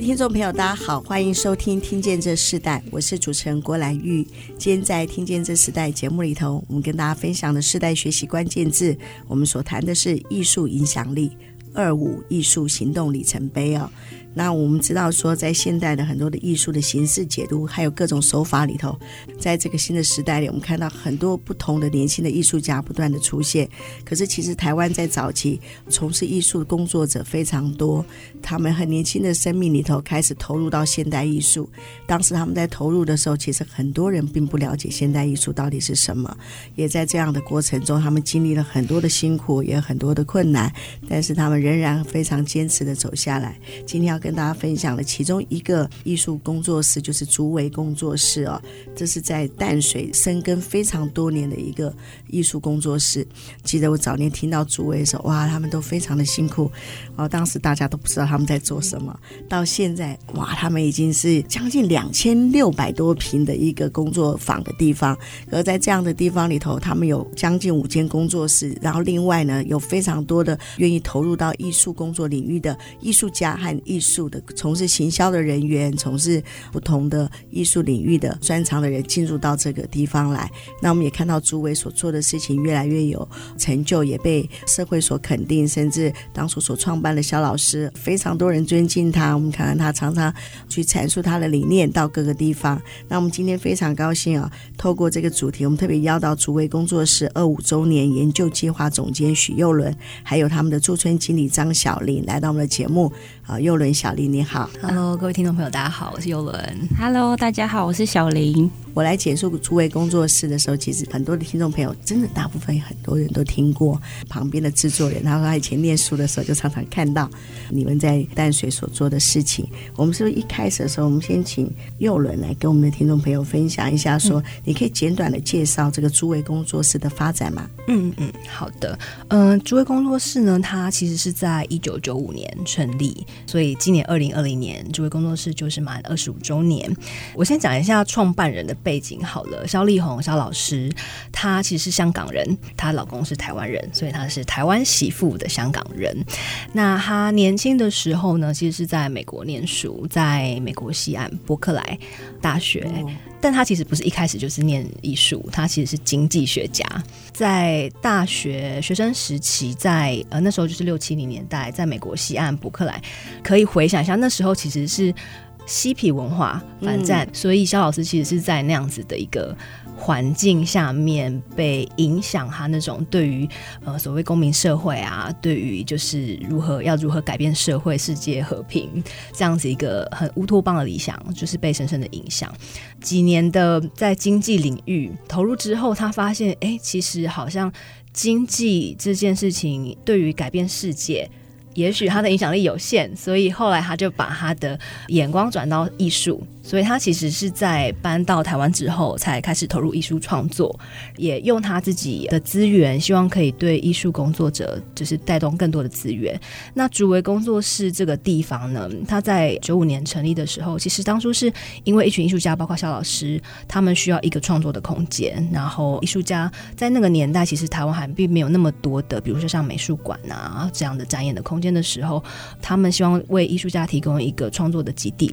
听众朋友，大家好，欢迎收听《听见这世代》，我是主持人郭兰玉。今天在《听见这世代》节目里头，我们跟大家分享的世代学习关键字，我们所谈的是艺术影响力，二五艺术行动里程碑哦。那我们知道说，在现代的很多的艺术的形式解读，还有各种手法里头，在这个新的时代里，我们看到很多不同的年轻的艺术家不断的出现。可是，其实台湾在早期从事艺术工作者非常多，他们很年轻的生命里头开始投入到现代艺术。当时他们在投入的时候，其实很多人并不了解现代艺术到底是什么。也在这样的过程中，他们经历了很多的辛苦，也有很多的困难，但是他们仍然非常坚持的走下来。今天要跟跟大家分享的其中一个艺术工作室就是竹围工作室哦，这是在淡水深耕非常多年的一个艺术工作室。记得我早年听到竹围的时候，哇，他们都非常的辛苦哦。当时大家都不知道他们在做什么，到现在哇，他们已经是将近两千六百多平的一个工作坊的地方。而在这样的地方里头，他们有将近五间工作室，然后另外呢，有非常多的愿意投入到艺术工作领域的艺术家和艺术。术的从事行销的人员，从事不同的艺术领域的专长的人进入到这个地方来，那我们也看到朱伟所做的事情越来越有成就，也被社会所肯定，甚至当初所创办的萧老师，非常多人尊敬他。我们看看他常常去阐述他的理念到各个地方。那我们今天非常高兴啊，透过这个主题，我们特别邀到朱伟工作室二五周年研究计划总监许佑伦，还有他们的驻村经理张小玲来到我们的节目啊，幼伦小。林你好，Hello，各位听众朋友，大家好，我是幼伦。Hello，大家好，我是小林。我来简述诸位工作室的时候，其实很多的听众朋友，真的大部分很多人都听过。旁边的制作人，他说他以前念书的时候就常常看到你们在淡水所做的事情。我们是不是一开始的时候，我们先请右伦来跟我们的听众朋友分享一下，说你可以简短的介绍这个诸位工作室的发展吗？嗯嗯，好的。嗯、呃，诸位工作室呢，它其实是在一九九五年成立，所以今年二零二零年，这位工作室就是满二十五周年。我先讲一下创办人的。背景好了，萧丽红萧老师，她其实是香港人，她老公是台湾人，所以她是台湾媳妇的香港人。那她年轻的时候呢，其实是在美国念书，在美国西岸伯克莱大学，但他其实不是一开始就是念艺术，他其实是经济学家。在大学学生时期在，在呃那时候就是六七零年代，在美国西岸伯克莱，可以回想一下，那时候其实是。嬉皮文化反战，嗯、所以肖老师其实是在那样子的一个环境下面被影响，他那种对于呃所谓公民社会啊，对于就是如何要如何改变社会、世界和平这样子一个很乌托邦的理想，就是被深深的影响。几年的在经济领域投入之后，他发现，哎、其实好像经济这件事情对于改变世界。也许他的影响力有限，所以后来他就把他的眼光转到艺术。所以他其实是在搬到台湾之后，才开始投入艺术创作，也用他自己的资源，希望可以对艺术工作者就是带动更多的资源。那竹围工作室这个地方呢，他在九五年成立的时候，其实当初是因为一群艺术家，包括萧老师，他们需要一个创作的空间。然后艺术家在那个年代，其实台湾还并没有那么多的，比如说像美术馆啊这样的展演的空间的时候，他们希望为艺术家提供一个创作的基地。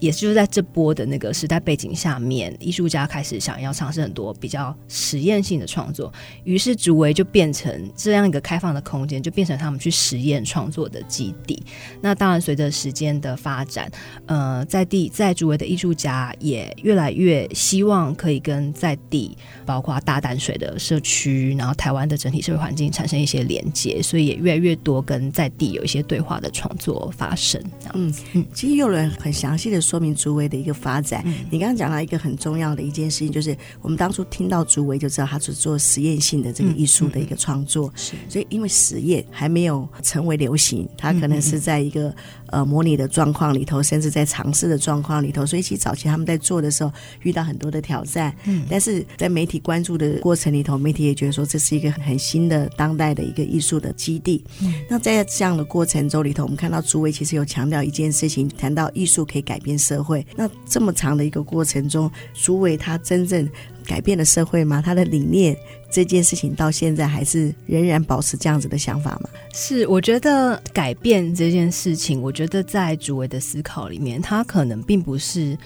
也就是在这波的那个时代背景下面，艺术家开始想要尝试很多比较实验性的创作，于是竹围就变成这样一个开放的空间，就变成他们去实验创作的基地。那当然，随着时间的发展，呃，在地在竹围的艺术家也越来越希望可以跟在地，包括大淡水的社区，然后台湾的整体社会环境产生一些连接，所以也越来越多跟在地有一些对话的创作发生。嗯嗯，其实有人很详细。细的说明竹围的一个发展。嗯、你刚刚讲到一个很重要的一件事情，就是我们当初听到竹围就知道他是做实验性的这个艺术的一个创作。是、嗯，所以因为实验还没有成为流行，它可能是在一个呃模拟的状况里头，甚至在尝试的状况里头。所以其实早期他们在做的时候遇到很多的挑战。嗯，但是在媒体关注的过程里头，媒体也觉得说这是一个很新的当代的一个艺术的基地。嗯，那在这样的过程中里头，我们看到竹围其实有强调一件事情，谈到艺术可以改改变社会。那这么长的一个过程中，竹围他真正改变了社会吗？他的理念这件事情到现在还是仍然保持这样子的想法吗？是，我觉得改变这件事情，我觉得在竹围的思考里面，他可能并不是。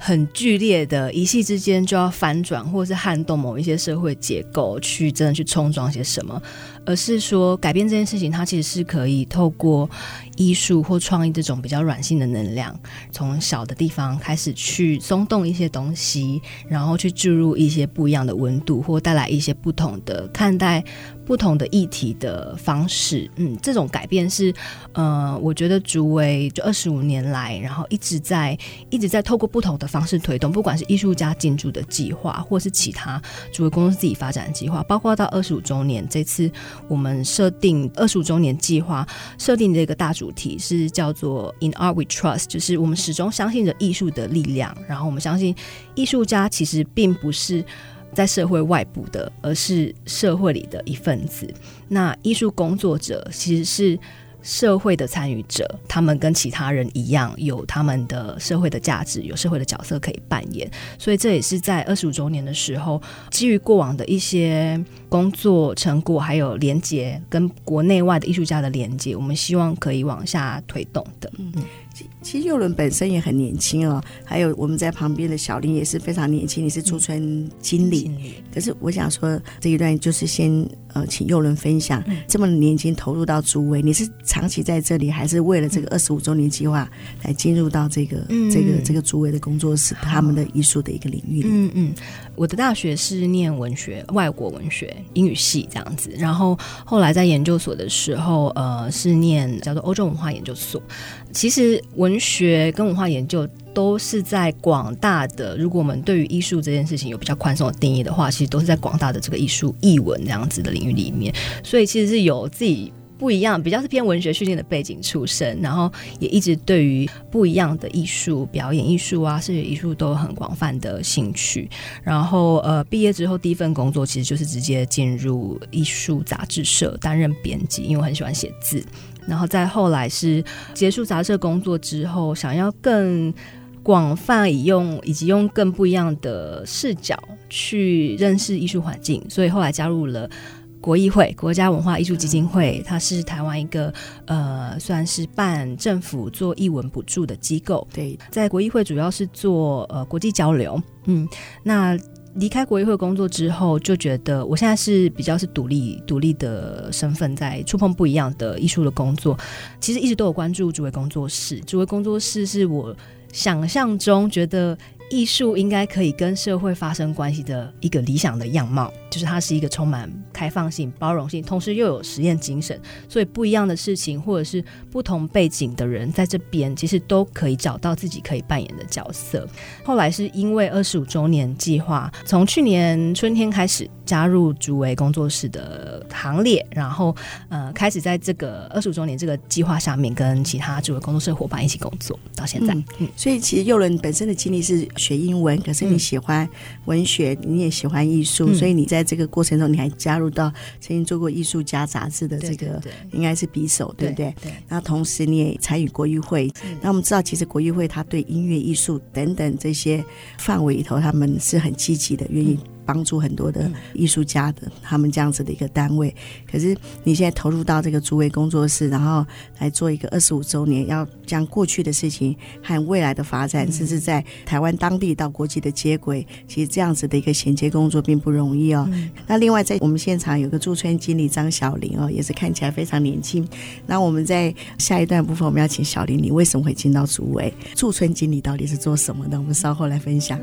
很剧烈的，一夕之间就要翻转，或是撼动某一些社会结构，去真的去冲撞些什么，而是说改变这件事情，它其实是可以透过艺术或创意这种比较软性的能量，从小的地方开始去松动一些东西，然后去注入一些不一样的温度，或带来一些不同的看待。不同的议题的方式，嗯，这种改变是，呃，我觉得竹围就二十五年来，然后一直在一直在透过不同的方式推动，不管是艺术家进驻的计划，或是其他竹围公司自己发展的计划，包括到二十五周年，这次我们设定二十五周年计划设定的一个大主题是叫做 In Art We Trust，就是我们始终相信着艺术的力量，然后我们相信艺术家其实并不是。在社会外部的，而是社会里的一份子。那艺术工作者其实是社会的参与者，他们跟其他人一样，有他们的社会的价值，有社会的角色可以扮演。所以这也是在二十五周年的时候，基于过往的一些工作成果，还有连接跟国内外的艺术家的连接，我们希望可以往下推动的。嗯。其实幼伦本身也很年轻哦，还有我们在旁边的小林也是非常年轻，你是驻村经理。嗯、可是我想说这一段就是先呃，请幼伦分享，嗯、这么年轻投入到竹围，你是长期在这里，还是为了这个二十五周年计划来进入到这个、嗯、这个这个竹围的工作室，嗯、他们的艺术的一个领域里？嗯嗯，我的大学是念文学，外国文学英语系这样子，然后后来在研究所的时候，呃，是念叫做欧洲文化研究所。其实文学跟文化研究都是在广大的，如果我们对于艺术这件事情有比较宽松的定义的话，其实都是在广大的这个艺术艺文这样子的领域里面，所以其实是有自己不一样，比较是偏文学训练的背景出身，然后也一直对于不一样的艺术、表演艺术啊、视觉艺术都有很广泛的兴趣。然后呃，毕业之后第一份工作其实就是直接进入艺术杂志社担任编辑，因为我很喜欢写字。然后再后来是结束杂志工作之后，想要更广泛以用以及用更不一样的视角去认识艺术环境，所以后来加入了国艺会国家文化艺术基金会，它是台湾一个呃算是办政府做艺文补助的机构。对，在国艺会主要是做呃国际交流。嗯，那。离开国艺会工作之后，就觉得我现在是比较是独立独立的身份，在触碰不一样的艺术的工作。其实一直都有关注主位工作室，主位工作室是我想象中觉得。艺术应该可以跟社会发生关系的一个理想的样貌，就是它是一个充满开放性、包容性，同时又有实验精神。所以不一样的事情，或者是不同背景的人在这边，其实都可以找到自己可以扮演的角色。后来是因为二十五周年计划，从去年春天开始加入竹围工作室的行列，然后呃，开始在这个二十五周年这个计划下面，跟其他竹围工作室伙伴一起工作到现在。嗯，嗯，所以其实幼伦本身的经历是。学英文，可是你喜欢文学，嗯、你也喜欢艺术，嗯、所以你在这个过程中，你还加入到曾经做过《艺术家》杂志的这个，应该是匕首，对不对？对。然后同时你也参与国艺会，那我们知道，其实国艺会它对音乐、艺术等等这些范围里头，他们是很积极的，愿意。帮助很多的艺术家的他们这样子的一个单位，可是你现在投入到这个竹围工作室，然后来做一个二十五周年，要将过去的事情和未来的发展，甚至在台湾当地到国际的接轨，其实这样子的一个衔接工作并不容易哦。那另外在我们现场有个驻村经理张小玲哦，也是看起来非常年轻。那我们在下一段部分，我们要请小玲，你为什么会进到竹围？驻村经理到底是做什么的？我们稍后来分享。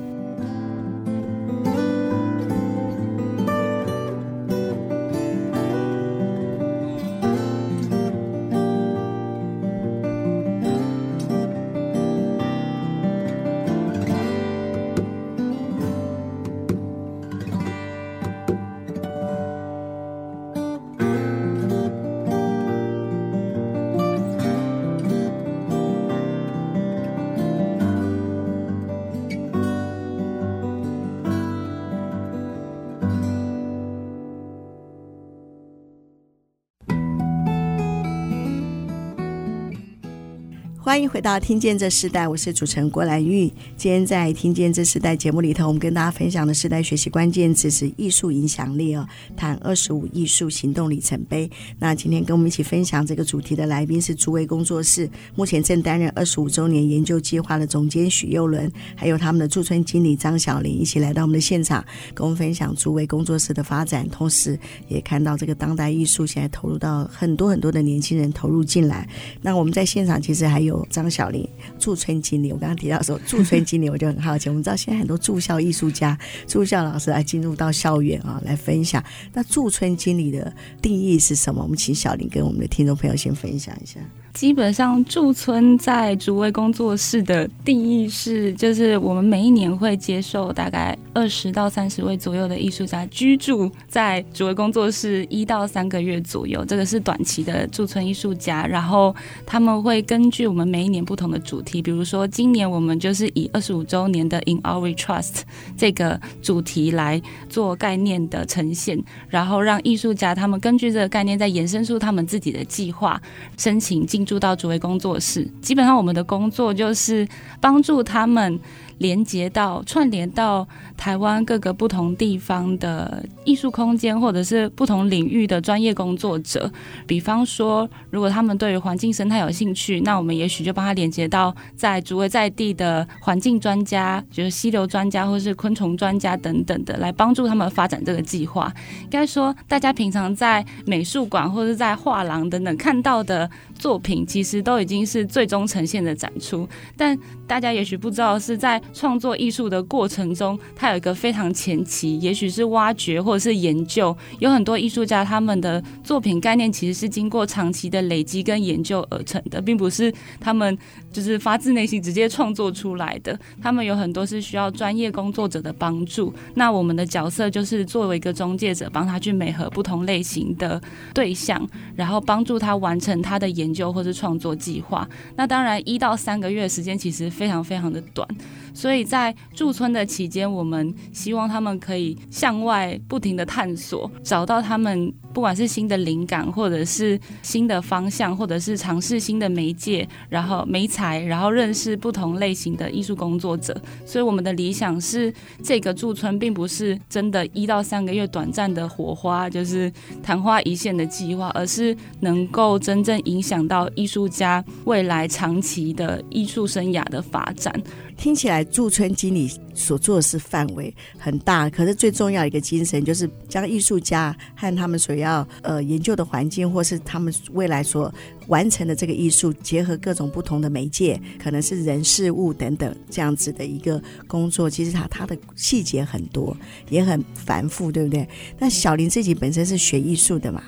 欢迎回到《听见这时代》，我是主持人郭兰玉。今天在《听见这时代》节目里头，我们跟大家分享的时代学习关键词是艺术影响力哦，谈二十五艺术行动里程碑。那今天跟我们一起分享这个主题的来宾是诸位工作室，目前正担任二十五周年研究计划的总监许佑伦，还有他们的驻村经理张晓林，一起来到我们的现场，跟我们分享诸位工作室的发展，同时也看到这个当代艺术现在投入到很多很多的年轻人投入进来。那我们在现场其实还有。张小林驻村经理，我刚刚提到说驻村经理，我就很好奇。我们知道现在很多驻校艺术家、驻校老师来进入到校园啊，来分享。那驻村经理的定义是什么？我们请小林跟我们的听众朋友先分享一下。基本上驻村在竹围工作室的定义是，就是我们每一年会接受大概二十到三十位左右的艺术家居住在竹围工作室一到三个月左右，这个是短期的驻村艺术家。然后他们会根据我们每一年不同的主题，比如说今年我们就是以二十五周年的 In Our Trust 这个主题来做概念的呈现，然后让艺术家他们根据这个概念再延伸出他们自己的计划，申请进住到主位工作室，基本上我们的工作就是帮助他们。连接到串联到台湾各个不同地方的艺术空间，或者是不同领域的专业工作者。比方说，如果他们对于环境生态有兴趣，那我们也许就帮他连接到在竹围在地的环境专家，就是溪流专家或是昆虫专家等等的，来帮助他们发展这个计划。应该说，大家平常在美术馆或者在画廊等等看到的作品，其实都已经是最终呈现的展出，但大家也许不知道是在。创作艺术的过程中，还有一个非常前期，也许是挖掘或者是研究。有很多艺术家他们的作品概念其实是经过长期的累积跟研究而成的，并不是他们就是发自内心直接创作出来的。他们有很多是需要专业工作者的帮助。那我们的角色就是作为一个中介者，帮他去美合不同类型的对象，然后帮助他完成他的研究或是创作计划。那当然，一到三个月的时间其实非常非常的短。所以在驻村的期间，我们希望他们可以向外不停的探索，找到他们不管是新的灵感，或者是新的方向，或者是尝试新的媒介，然后媒材，然后认识不同类型的艺术工作者。所以我们的理想是，这个驻村并不是真的一到三个月短暂的火花，就是昙花一现的计划，而是能够真正影响到艺术家未来长期的艺术生涯的发展。听起来驻村经理所做的事范围很大，可是最重要一个精神就是将艺术家和他们所要呃研究的环境，或是他们未来所完成的这个艺术，结合各种不同的媒介，可能是人事物等等这样子的一个工作。其实它它的细节很多，也很繁复，对不对？那小林自己本身是学艺术的嘛？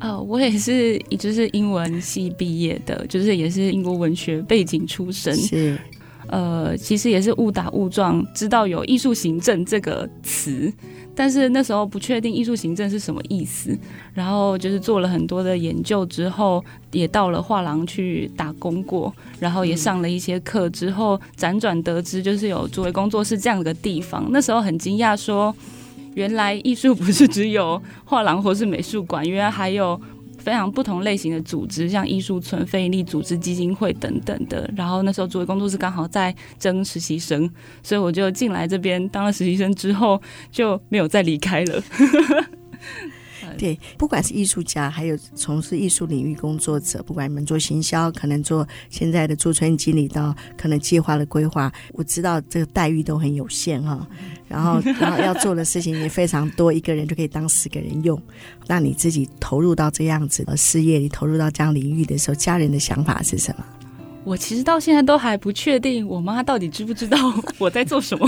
呃，我也是，就是英文系毕业的，就是也是英国文学背景出身。是。呃，其实也是误打误撞知道有艺术行政这个词，但是那时候不确定艺术行政是什么意思。然后就是做了很多的研究之后，也到了画廊去打工过，然后也上了一些课之后，辗转得知就是有作为工作室这样的地方。那时候很惊讶，说原来艺术不是只有画廊或是美术馆，原来还有。非常不同类型的组织，像艺术村、非营利组织、基金会等等的。然后那时候竹围工作室刚好在征实习生，所以我就进来这边当了实习生，之后就没有再离开了。对，不管是艺术家，还有从事艺术领域工作者，不管你们做行销，可能做现在的驻村经理，到可能计划的规划，我知道这个待遇都很有限哈。然后，然后要做的事情也非常多，一个人就可以当十个人用。那你自己投入到这样子的事业你，投入到这样领域的时候，家人的想法是什么？我其实到现在都还不确定，我妈到底知不知道 我在做什么。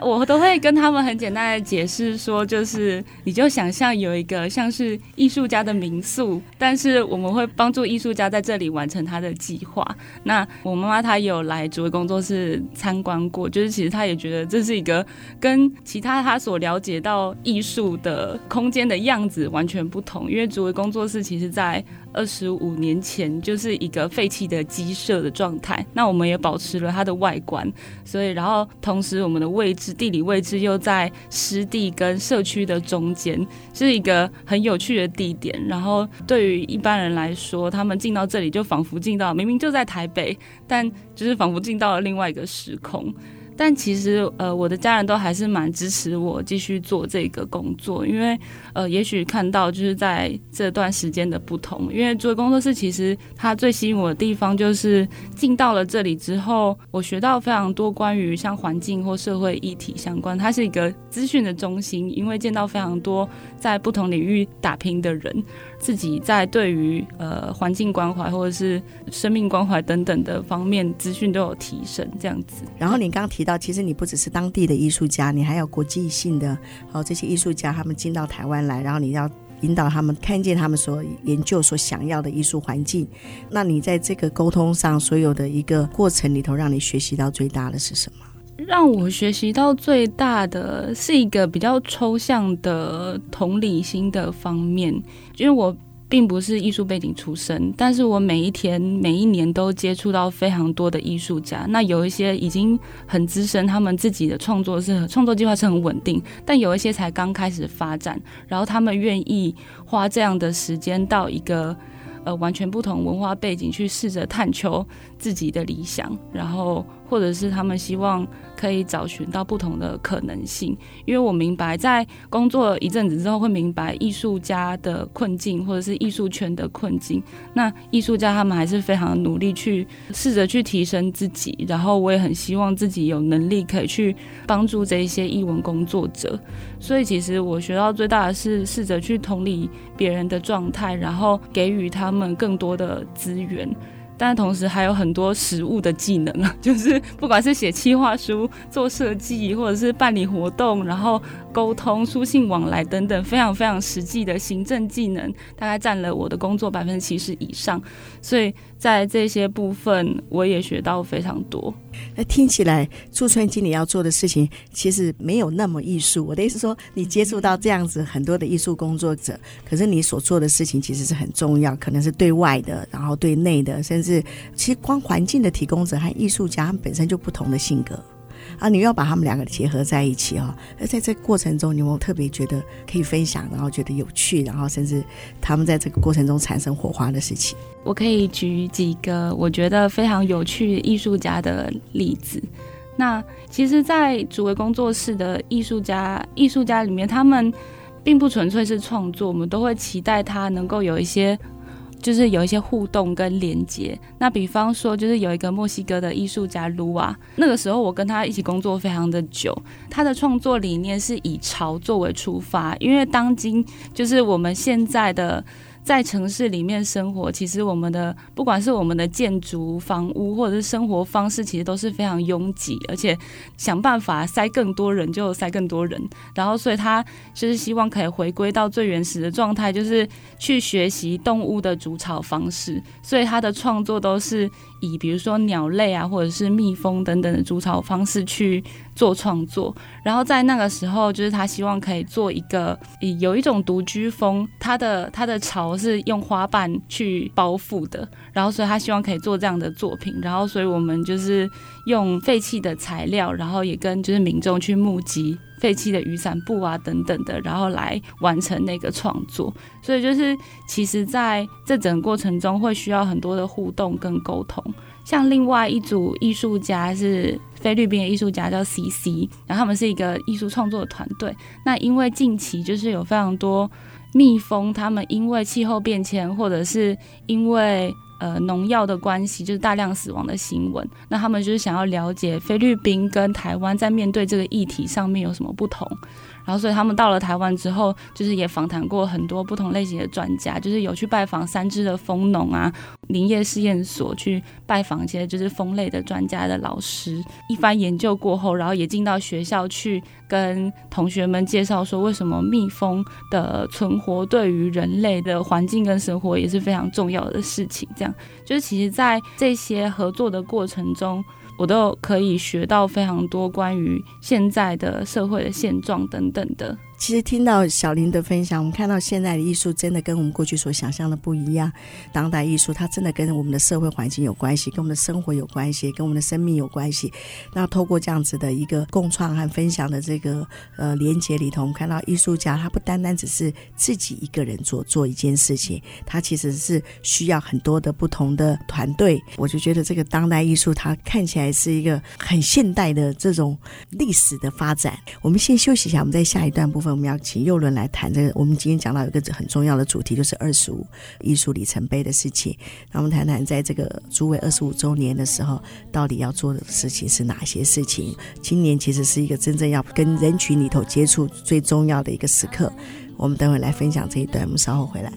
我都会跟他们很简单的解释说，就是你就想象有一个像是艺术家的民宿，但是我们会帮助艺术家在这里完成他的计划。那我妈妈她有来竹围工作室参观过，就是其实她也觉得这是一个跟其他她所了解到艺术的空间的样子完全不同，因为竹围工作室其实在二十五年前就是一个废弃的鸡舍的状态。那我们也保持了它的外观，所以然后同时我们的位置地理位置又在湿地跟社区的中间，是一个很有趣的地点。然后对于一般人来说，他们进到这里就仿佛进到明明就在台北，但就是仿佛进到了另外一个时空。但其实，呃，我的家人都还是蛮支持我继续做这个工作，因为，呃，也许看到就是在这段时间的不同，因为做工作室其实它最吸引我的地方就是进到了这里之后，我学到非常多关于像环境或社会议题相关，它是一个资讯的中心，因为见到非常多在不同领域打拼的人。自己在对于呃环境关怀或者是生命关怀等等的方面资讯都有提升，这样子。然后你刚刚提到，其实你不只是当地的艺术家，你还有国际性的哦，这些艺术家他们进到台湾来，然后你要引导他们看见他们所研究所想要的艺术环境。那你在这个沟通上，所有的一个过程里头，让你学习到最大的是什么？让我学习到最大的是一个比较抽象的同理心的方面，因为我并不是艺术背景出身，但是我每一天、每一年都接触到非常多的艺术家。那有一些已经很资深，他们自己的创作是创作计划是很稳定，但有一些才刚开始发展，然后他们愿意花这样的时间到一个。呃，完全不同文化背景去试着探求自己的理想，然后或者是他们希望可以找寻到不同的可能性。因为我明白，在工作一阵子之后，会明白艺术家的困境，或者是艺术圈的困境。那艺术家他们还是非常努力去试着去提升自己，然后我也很希望自己有能力可以去帮助这一些艺文工作者。所以，其实我学到最大的是试着去同理别人的状态，然后给予他。他们更多的资源，但同时还有很多实物的技能啊，就是不管是写企划书、做设计，或者是办理活动，然后沟通、书信往来等等，非常非常实际的行政技能，大概占了我的工作百分之七十以上，所以。在这些部分，我也学到非常多。那听起来，驻村经理要做的事情其实没有那么艺术。我的意思说，你接触到这样子很多的艺术工作者，可是你所做的事情其实是很重要，可能是对外的，然后对内的，甚至其实光环境的提供者和艺术家他们本身就不同的性格。啊，你要把他们两个结合在一起哦。而在这过程中，你有没有特别觉得可以分享，然后觉得有趣，然后甚至他们在这个过程中产生火花的事情？我可以举几个我觉得非常有趣艺术家的例子。那其实，在竹围工作室的艺术家，艺术家里面，他们并不纯粹是创作，我们都会期待他能够有一些。就是有一些互动跟连接，那比方说，就是有一个墨西哥的艺术家卢瓦，那个时候我跟他一起工作非常的久，他的创作理念是以潮作为出发，因为当今就是我们现在的。在城市里面生活，其实我们的不管是我们的建筑、房屋，或者是生活方式，其实都是非常拥挤，而且想办法塞更多人就塞更多人。然后，所以他就是希望可以回归到最原始的状态，就是去学习动物的筑巢方式。所以他的创作都是以比如说鸟类啊，或者是蜜蜂等等的筑巢方式去做创作。然后在那个时候，就是他希望可以做一个有一种独居风，他的他的巢。是用花瓣去包覆的，然后所以他希望可以做这样的作品，然后所以我们就是用废弃的材料，然后也跟就是民众去募集废弃的雨伞布啊等等的，然后来完成那个创作。所以就是其实在这整个过程中会需要很多的互动跟沟通。像另外一组艺术家是菲律宾的艺术家叫 CC，然后他们是一个艺术创作团队。那因为近期就是有非常多。蜜蜂，他们因为气候变迁，或者是因为呃农药的关系，就是大量死亡的新闻。那他们就是想要了解菲律宾跟台湾在面对这个议题上面有什么不同。然后，所以他们到了台湾之后，就是也访谈过很多不同类型的专家，就是有去拜访三芝的蜂农啊，林业试验所去拜访一些就是蜂类的专家的老师。一番研究过后，然后也进到学校去跟同学们介绍说，为什么蜜蜂的存活对于人类的环境跟生活也是非常重要的事情。这样，就是其实在这些合作的过程中。我都可以学到非常多关于现在的社会的现状等等的。其实听到小林的分享，我们看到现在的艺术真的跟我们过去所想象的不一样。当代艺术它真的跟我们的社会环境有关系，跟我们的生活有关系，跟我们的生命有关系。那透过这样子的一个共创和分享的这个呃连接里头，我们看到艺术家他不单单只是自己一个人做做一件事情，他其实是需要很多的不同的团队。我就觉得这个当代艺术它看起来是一个很现代的这种历史的发展。我们先休息一下，我们在下一段部分。我们要请右伦来谈这个。我们今天讲到一个很重要的主题，就是二十五艺术里程碑的事情。那我们谈谈，在这个诸位二十五周年的时候，到底要做的事情是哪些事情？今年其实是一个真正要跟人群里头接触最重要的一个时刻。我们等会来分享这一段，我们稍后回来。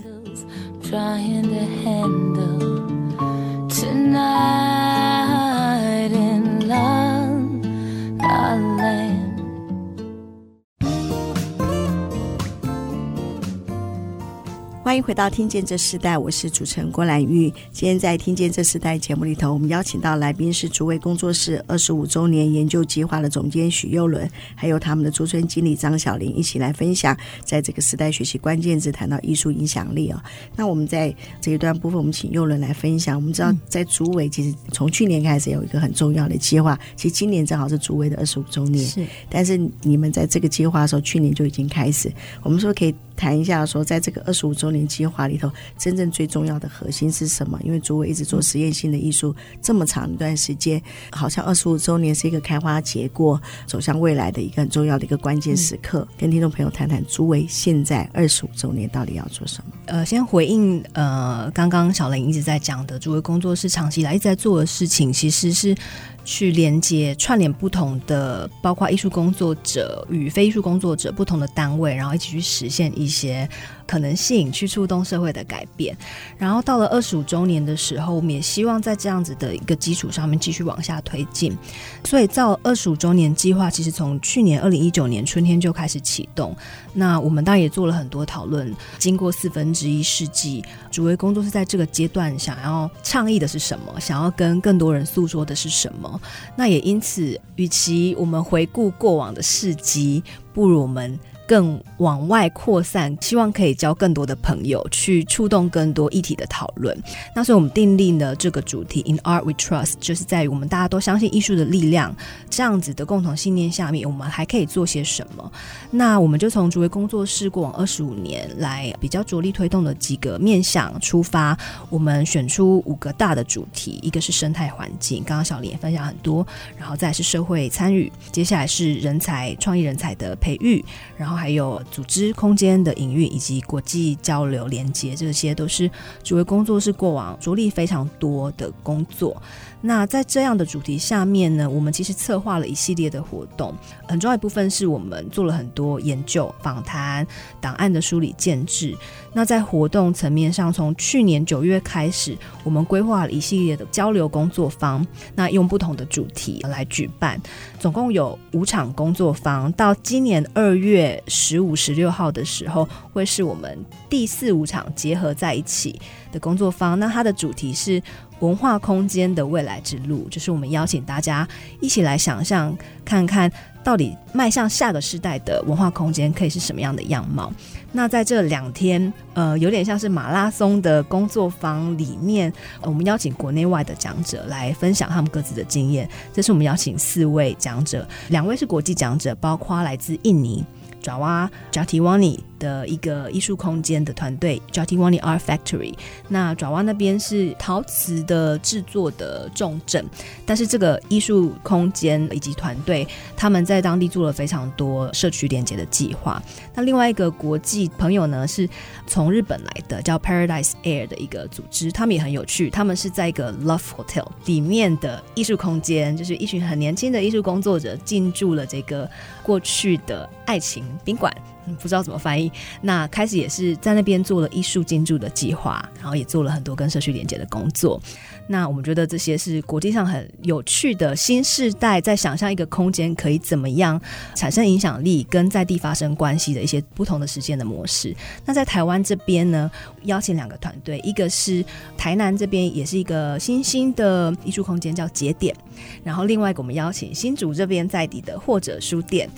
欢迎回到《听见这时代》，我是主持人郭兰玉。今天在《听见这时代》节目里头，我们邀请到来宾是竹围工作室二十五周年研究计划的总监许幼伦，还有他们的驻村经理张晓玲，一起来分享在这个时代学习关键字，谈到艺术影响力哦。那我们在这一段部分，我们请幼伦来分享。我们知道，在竹围其实从去年开始有一个很重要的计划，其实今年正好是竹围的二十五周年。是，但是你们在这个计划的时候，去年就已经开始。我们说可以。谈一下说，在这个二十五周年计划里头，真正最重要的核心是什么？因为竹围一直做实验性的艺术这么长一段时间，好像二十五周年是一个开花结果、走向未来的一个很重要的一个关键时刻。跟听众朋友谈谈，竹围现在二十五周年到底要做什么？呃，先回应呃，刚刚小林一直在讲的，竹围工作室长期以来一直在做的事情，其实是。去连接串联不同的，包括艺术工作者与非艺术工作者不同的单位，然后一起去实现一些可能性，去触动社会的改变。然后到了二十五周年的时候，我们也希望在这样子的一个基础上面继续往下推进。所以，造二十五周年计划其实从去年二零一九年春天就开始启动。那我们当然也做了很多讨论。经过四分之一世纪，竹围工作室在这个阶段想要倡议的是什么？想要跟更多人诉说的是什么？那也因此，与其我们回顾过往的事迹，不如我们。更往外扩散，希望可以交更多的朋友，去触动更多议题的讨论。那所以我们订立了这个主题 “In Art We Trust”，就是在于我们大家都相信艺术的力量这样子的共同信念下面，我们还可以做些什么？那我们就从竹围工作室过往二十五年来比较着力推动的几个面向出发，我们选出五个大的主题，一个是生态环境，刚刚小林也分享很多，然后再是社会参与，接下来是人才创意人才的培育，然后。还有组织空间的营运以及国际交流连接，这些都是作为工作室过往着力非常多的工作。那在这样的主题下面呢，我们其实策划了一系列的活动，很重要一部分是我们做了很多研究、访谈、档案的梳理、建制。那在活动层面上，从去年九月开始，我们规划了一系列的交流工作坊，那用不同的主题来举办，总共有五场工作坊。到今年二月十五、十六号的时候，会是我们第四五场结合在一起的工作坊。那它的主题是。文化空间的未来之路，就是我们邀请大家一起来想象，看看到底迈向下个时代的文化空间可以是什么样的样貌。那在这两天，呃，有点像是马拉松的工作坊里面，我们邀请国内外的讲者来分享他们各自的经验。这是我们邀请四位讲者，两位是国际讲者，包括来自印尼。爪哇 Jatiwangi 的一个艺术空间的团队 Jatiwangi Art Factory，那爪哇那边是陶瓷的制作的重镇，但是这个艺术空间以及团队他们在当地做了非常多社区连接的计划。那另外一个国际朋友呢，是从日本来的，叫 Paradise Air 的一个组织，他们也很有趣，他们是在一个 Love Hotel 里面的艺术空间，就是一群很年轻的艺术工作者进驻了这个过去的爱情宾馆，不知道怎么翻译。那开始也是在那边做了艺术进驻的计划，然后也做了很多跟社区连接的工作。那我们觉得这些是国际上很有趣的新世代在想象一个空间可以怎么样产生影响力，跟在地发生关系的一些不同的实践的模式。那在台湾这边呢，邀请两个团队，一个是台南这边也是一个新兴的艺术空间叫节点，然后另外一个我们邀请新竹这边在地的或者书店。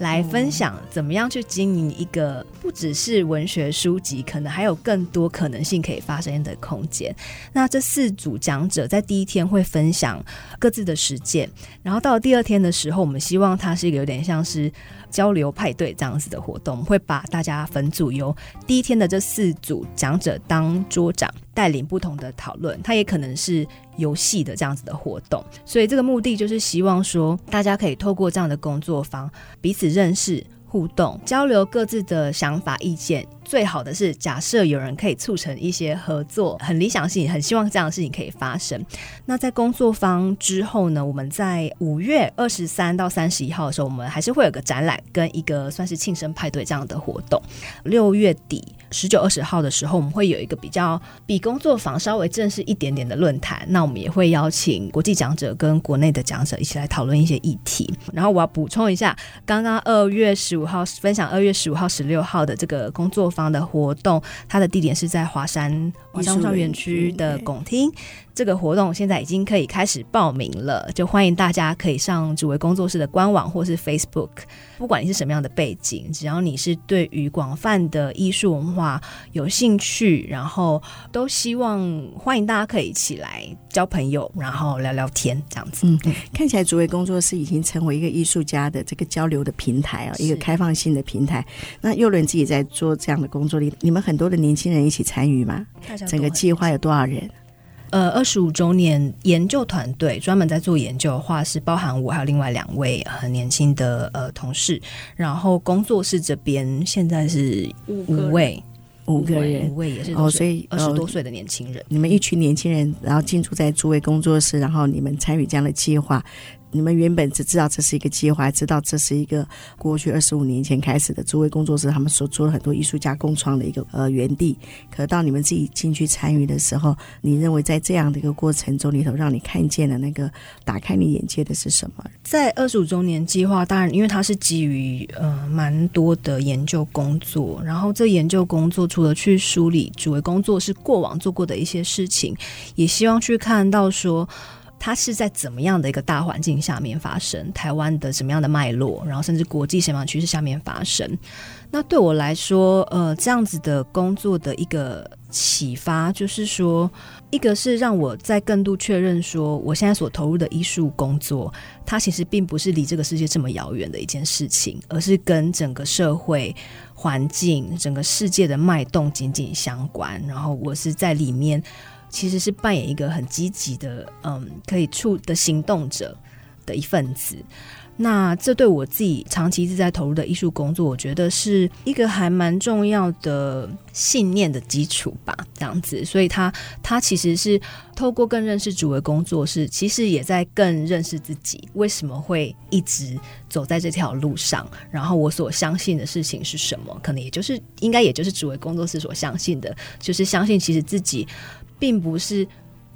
来分享怎么样去经营一个不只是文学书籍，可能还有更多可能性可以发生的空间。那这四组讲者在第一天会分享各自的实践，然后到了第二天的时候，我们希望它是一个有点像是交流派对这样子的活动，会把大家分组，由第一天的这四组讲者当桌长，带领不同的讨论。它也可能是游戏的这样子的活动，所以这个目的就是希望说，大家可以透过这样的工作坊彼此认识。互动交流各自的想法意见，最好的是假设有人可以促成一些合作，很理想性，很希望这样的事情可以发生。那在工作方之后呢，我们在五月二十三到三十一号的时候，我们还是会有个展览跟一个算是庆生派对这样的活动。六月底十九二十号的时候，我们会有一个比较比工作坊稍微正式一点点的论坛。那我们也会邀请国际讲者跟国内的讲者一起来讨论一些议题。然后我要补充一下，刚刚二月十五号分享二月十五号、十六号的这个工作坊的活动，它的地点是在华山华山文创园区的拱厅。这个活动现在已经可以开始报名了，就欢迎大家可以上主维工作室的官网或是 Facebook。不管你是什么样的背景，只要你是对于广泛的艺术文化有兴趣，然后都希望欢迎大家可以一起来交朋友，然后聊聊天这样子。嗯，看起来主为工作室已经成为一个艺术家的这个交流的平台啊，一个开放性的平台。那右伦自己在做这样的工作里，你们很多的年轻人一起参与吗？整个计划有多少人？呃，二十五周年研究团队专门在做研究的话，是包含我还有另外两位很年轻的呃同事，然后工作室这边现在是五位，五个人，五位也是哦，所以二十多岁的年轻人，你们一群年轻人，然后进驻在诸位工作室，然后你们参与这样的计划。你们原本只知道这是一个计划，知道这是一个过去二十五年前开始的诸位工作室，他们所做了很多艺术家共创的一个呃园地。可到你们自己进去参与的时候，你认为在这样的一个过程中里头，让你看见了那个打开你眼界的是什么？在二十五周年计划，当然因为它是基于呃蛮多的研究工作，然后这研究工作除了去梳理主为工作室过往做过的一些事情，也希望去看到说。它是在怎么样的一个大环境下面发生？台湾的什么样的脉络？然后甚至国际什么样的趋势下面发生？那对我来说，呃，这样子的工作的一个启发，就是说，一个是让我在更度确认说，我现在所投入的艺术工作，它其实并不是离这个世界这么遥远的一件事情，而是跟整个社会环境、整个世界的脉动紧紧相关。然后我是在里面。其实是扮演一个很积极的，嗯，可以触的行动者的一份子。那这对我自己长期一直在投入的艺术工作，我觉得是一个还蛮重要的信念的基础吧。这样子，所以他他其实是透过更认识主为工作室，其实也在更认识自己为什么会一直走在这条路上。然后我所相信的事情是什么？可能也就是应该也就是主为工作室所相信的，就是相信其实自己。并不是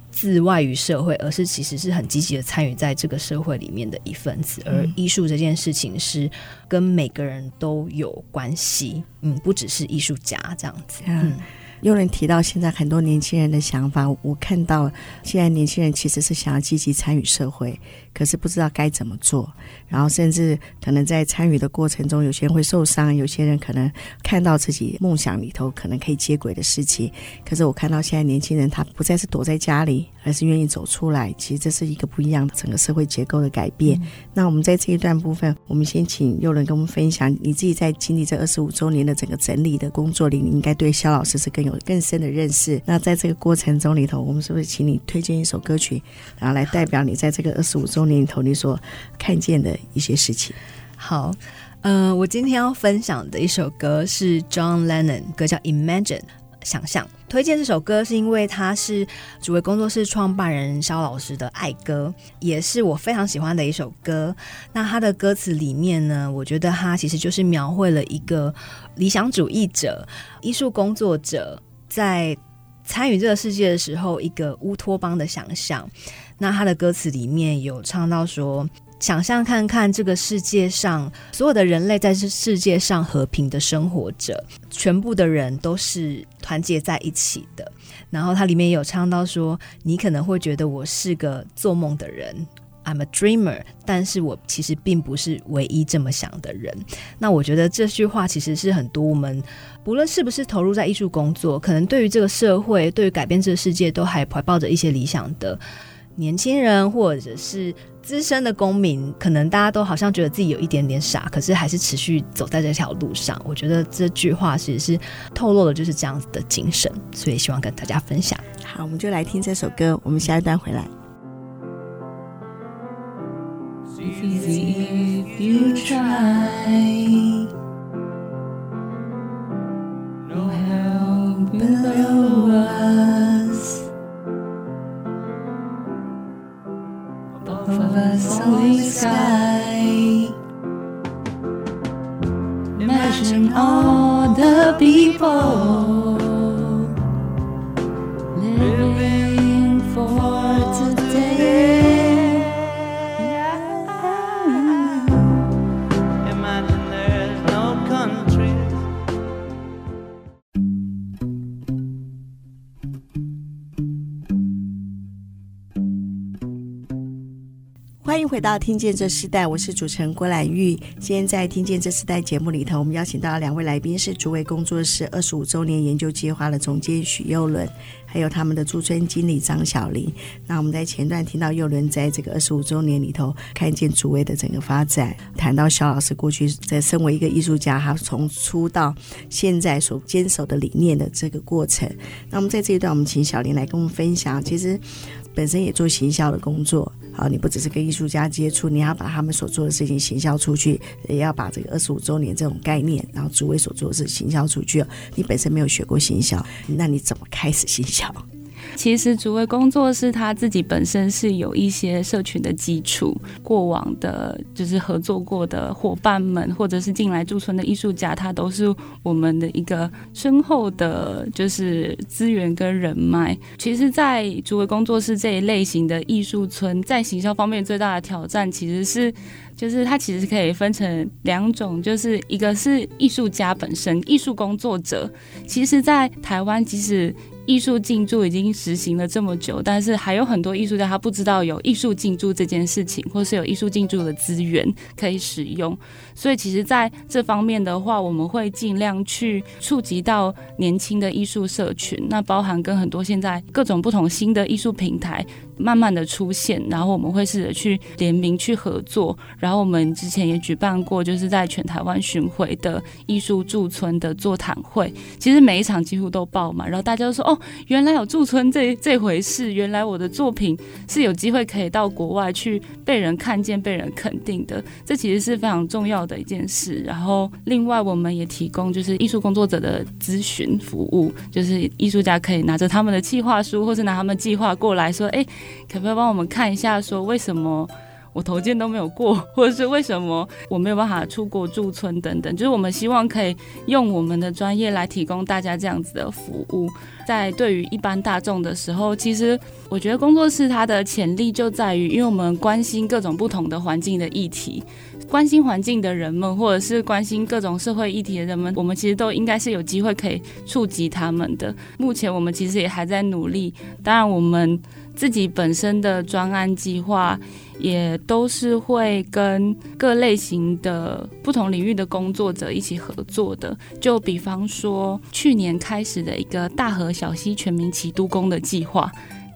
自外于社会，而是其实是很积极的参与在这个社会里面的一份子。而艺术这件事情是跟每个人都有关系，嗯，不只是艺术家这样子。嗯，又能提到现在很多年轻人的想法，我看到现在年轻人其实是想要积极参与社会。可是不知道该怎么做，然后甚至可能在参与的过程中，有些人会受伤，有些人可能看到自己梦想里头可能可以接轨的事情。可是我看到现在年轻人，他不再是躲在家里，而是愿意走出来。其实这是一个不一样的整个社会结构的改变。那我们在这一段部分，我们先请佑伦跟我们分享，你自己在经历这二十五周年的整个整理的工作里，你应该对肖老师是更有更深的认识。那在这个过程中里头，我们是不是请你推荐一首歌曲，然后来代表你在这个二十五周年里头你所看见的一些事情。好，呃，我今天要分享的一首歌是 John Lennon 歌，叫《Imagine》，想象。推荐这首歌是因为它是主位工作室创办人肖老师的爱歌，也是我非常喜欢的一首歌。那他的歌词里面呢，我觉得他其实就是描绘了一个理想主义者、艺术工作者在参与这个世界的时候，一个乌托邦的想象。那他的歌词里面有唱到说：“想象看看这个世界上所有的人类在这世界上和平的生活着，全部的人都是团结在一起的。”然后它里面有唱到说：“你可能会觉得我是个做梦的人，I'm a dreamer，但是我其实并不是唯一这么想的人。那我觉得这句话其实是很多我们不论是不是投入在艺术工作，可能对于这个社会，对于改变这个世界，都还怀抱着一些理想的年轻人，或者是资深的公民，可能大家都好像觉得自己有一点点傻，可是还是持续走在这条路上。我觉得这句话其实是透露的就是这样子的精神，所以希望跟大家分享。好，我们就来听这首歌，我们下一段回来。欢迎回到《听见这世代》，我是主持人郭兰玉。今天在《听见这世代》节目里头，我们邀请到两位来宾是竹围工作室二十五周年研究计划的总监许幼伦，还有他们的驻村经理张晓玲。那我们在前段听到幼伦在这个二十五周年里头看见竹围的整个发展，谈到肖老师过去在身为一个艺术家，他从出道现在所坚守的理念的这个过程。那我们在这一段，我们请小林来跟我们分享，其实本身也做行销的工作。好，你不只是跟艺术家接触，你要把他们所做的事情行销出去，也要把这个二十五周年这种概念，然后诸位所做的事行销出去。你本身没有学过行销，那你怎么开始行销？其实竹位工作室他自己本身是有一些社群的基础，过往的就是合作过的伙伴们，或者是进来驻村的艺术家，他都是我们的一个深厚的，就是资源跟人脉。其实，在竹位工作室这一类型的艺术村，在行销方面最大的挑战，其实是就是它其实可以分成两种，就是一个是艺术家本身，艺术工作者。其实，在台湾，即使艺术进驻已经实行了这么久，但是还有很多艺术家他不知道有艺术进驻这件事情，或是有艺术进驻的资源可以使用。所以，其实在这方面的话，我们会尽量去触及到年轻的艺术社群，那包含跟很多现在各种不同新的艺术平台慢慢的出现，然后我们会试着去联名去合作。然后我们之前也举办过，就是在全台湾巡回的艺术驻村的座谈会，其实每一场几乎都爆满，然后大家都说哦。原来有驻村这这回事，原来我的作品是有机会可以到国外去被人看见、被人肯定的，这其实是非常重要的一件事。然后，另外我们也提供就是艺术工作者的咨询服务，就是艺术家可以拿着他们的计划书，或是拿他们计划过来说：“哎，可不可以帮我们看一下？说为什么？”我投件都没有过，或者是为什么我没有办法出国驻村等等，就是我们希望可以用我们的专业来提供大家这样子的服务。在对于一般大众的时候，其实我觉得工作室它的潜力就在于，因为我们关心各种不同的环境的议题，关心环境的人们，或者是关心各种社会议题的人们，我们其实都应该是有机会可以触及他们的。目前我们其实也还在努力，当然我们自己本身的专案计划。也都是会跟各类型的不同领域的工作者一起合作的。就比方说，去年开始的一个大河小溪全民齐都工的计划，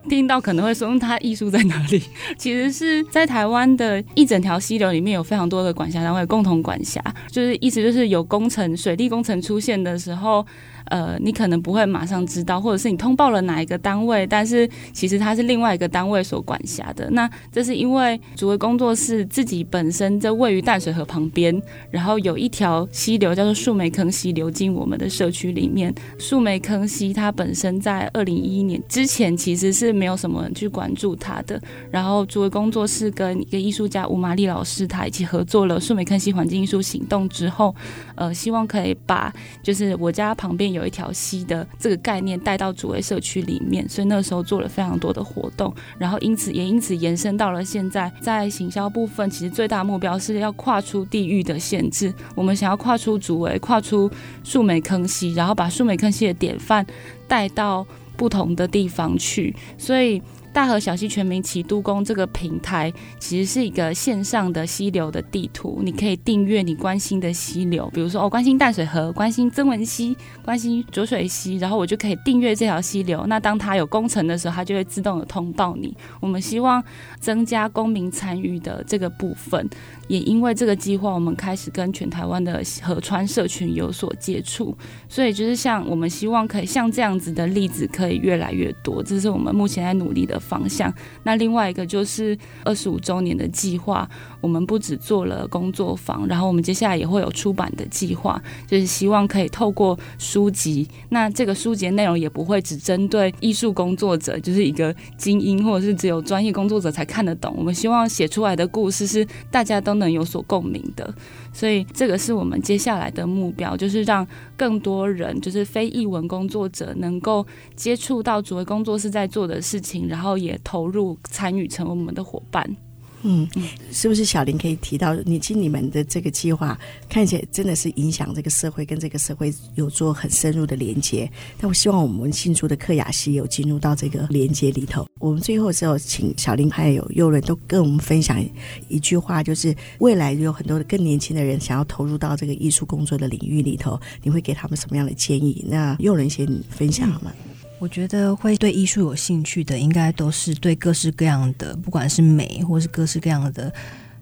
听到可能会说，嗯，它艺术在哪里？其实是在台湾的一整条溪流里面有非常多的管辖单位共同管辖，就是意思就是有工程、水利工程出现的时候。呃，你可能不会马上知道，或者是你通报了哪一个单位，但是其实它是另外一个单位所管辖的。那这是因为竹围工作室自己本身在位于淡水河旁边，然后有一条溪流叫做树梅坑溪流进我们的社区里面。树梅坑溪它本身在二零一一年之前其实是没有什么人去关注它的。然后竹围工作室跟一个艺术家吴玛丽老师他一起合作了树梅坑溪环境艺术行动之后，呃，希望可以把就是我家旁边有。有一条溪的这个概念带到主围社区里面，所以那时候做了非常多的活动，然后因此也因此延伸到了现在，在行销部分，其实最大目标是要跨出地域的限制，我们想要跨出主围，跨出树莓坑溪，然后把树莓坑溪的典范带到不同的地方去，所以。大河小溪全民齐都更这个平台，其实是一个线上的溪流的地图，你可以订阅你关心的溪流，比如说哦，关心淡水河，关心曾文溪，关心浊水溪，然后我就可以订阅这条溪流。那当它有工程的时候，它就会自动的通报你。我们希望增加公民参与的这个部分。也因为这个计划，我们开始跟全台湾的河川社群有所接触，所以就是像我们希望可以像这样子的例子可以越来越多，这是我们目前在努力的方向。那另外一个就是二十五周年的计划，我们不只做了工作坊，然后我们接下来也会有出版的计划，就是希望可以透过书籍，那这个书籍内容也不会只针对艺术工作者，就是一个精英或者是只有专业工作者才看得懂。我们希望写出来的故事是大家都能有所共鸣的，所以这个是我们接下来的目标，就是让更多人，就是非艺文工作者，能够接触到竹围工作室在做的事情，然后也投入参与，成为我们的伙伴。嗯，是不是小林可以提到，你经你们的这个计划看起来真的是影响这个社会，跟这个社会有做很深入的连接。但我希望我们新竹的克雅西有进入到这个连接里头。我们最后的时候，请小林还有佑伦都跟我们分享一句话，就是未来有很多的更年轻的人想要投入到这个艺术工作的领域里头，你会给他们什么样的建议？那佑伦先分享好吗？嗯我觉得会对艺术有兴趣的，应该都是对各式各样的，不管是美或是各式各样的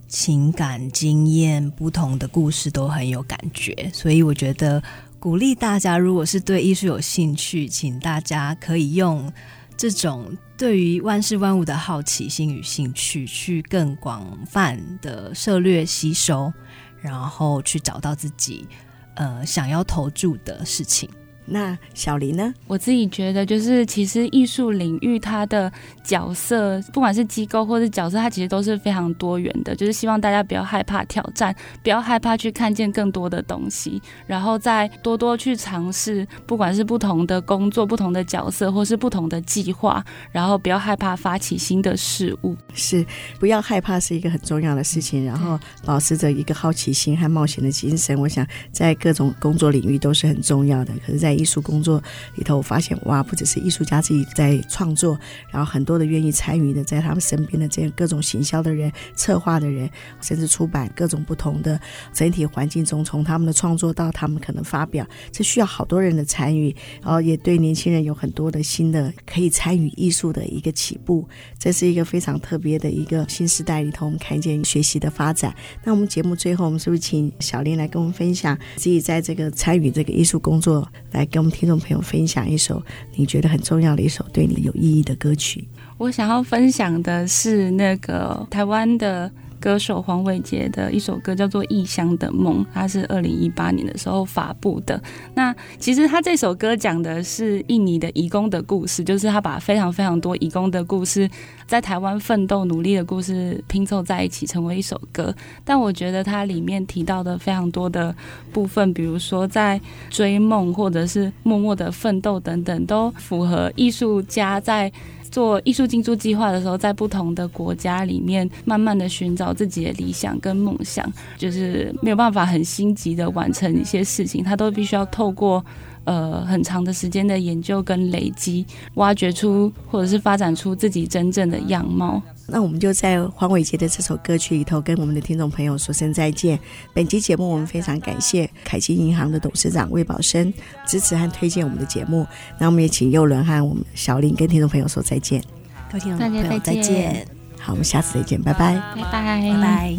情感经验、不同的故事都很有感觉。所以我觉得鼓励大家，如果是对艺术有兴趣，请大家可以用这种对于万事万物的好奇心与兴趣，去更广泛的涉猎吸收，然后去找到自己呃想要投注的事情。那小林呢？我自己觉得，就是其实艺术领域它的角色，不管是机构或是角色，它其实都是非常多元的。就是希望大家不要害怕挑战，不要害怕去看见更多的东西，然后再多多去尝试，不管是不同的工作、不同的角色，或是不同的计划，然后不要害怕发起新的事物。是，不要害怕是一个很重要的事情，然后保持着一个好奇心和冒险的精神。我想在各种工作领域都是很重要的。可是，在艺术工作里头，我发现哇，不只是艺术家自己在创作，然后很多的愿意参与的，在他们身边的这样各种行销的人、策划的人，甚至出版各种不同的整体环境中，从他们的创作到他们可能发表，这需要好多人的参与，然后也对年轻人有很多的新的可以参与艺术的一个起步，这是一个非常特别的一个新时代里头，我们看见学习的发展。那我们节目最后，我们是不是请小林来跟我们分享自己在这个参与这个艺术工作，来跟我们听众朋友分享一首你觉得很重要的一首对你有意义的歌曲。我想要分享的是那个台湾的。歌手黄伟杰的一首歌叫做《异乡的梦》，他是二零一八年的时候发布的。那其实他这首歌讲的是印尼的移工的故事，就是他把非常非常多移工的故事，在台湾奋斗努力的故事拼凑在一起，成为一首歌。但我觉得它里面提到的非常多的部分，比如说在追梦或者是默默的奋斗等等，都符合艺术家在。做艺术进驻计划的时候，在不同的国家里面，慢慢的寻找自己的理想跟梦想，就是没有办法很心急的完成一些事情，他都必须要透过呃很长的时间的研究跟累积，挖掘出或者是发展出自己真正的样貌。那我们就在黄伟杰的这首歌曲里头，跟我们的听众朋友说声再见。本期节目我们非常感谢凯基银行的董事长魏宝生支持和推荐我们的节目。那我们也请佑伦和我们小林跟听众朋友说再见。各位听众朋友再见。好，我们下次再见，拜拜，拜拜，拜拜。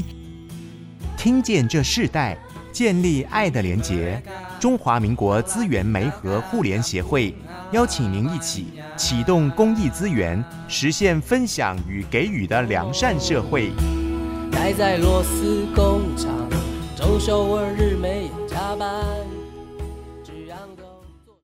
听见这世代，建立爱的连结。中华民国资源媒和互联协会。邀请您一起启动公益资源，实现分享与给予的良善社会。待在螺丝工厂，周休二日没有加班。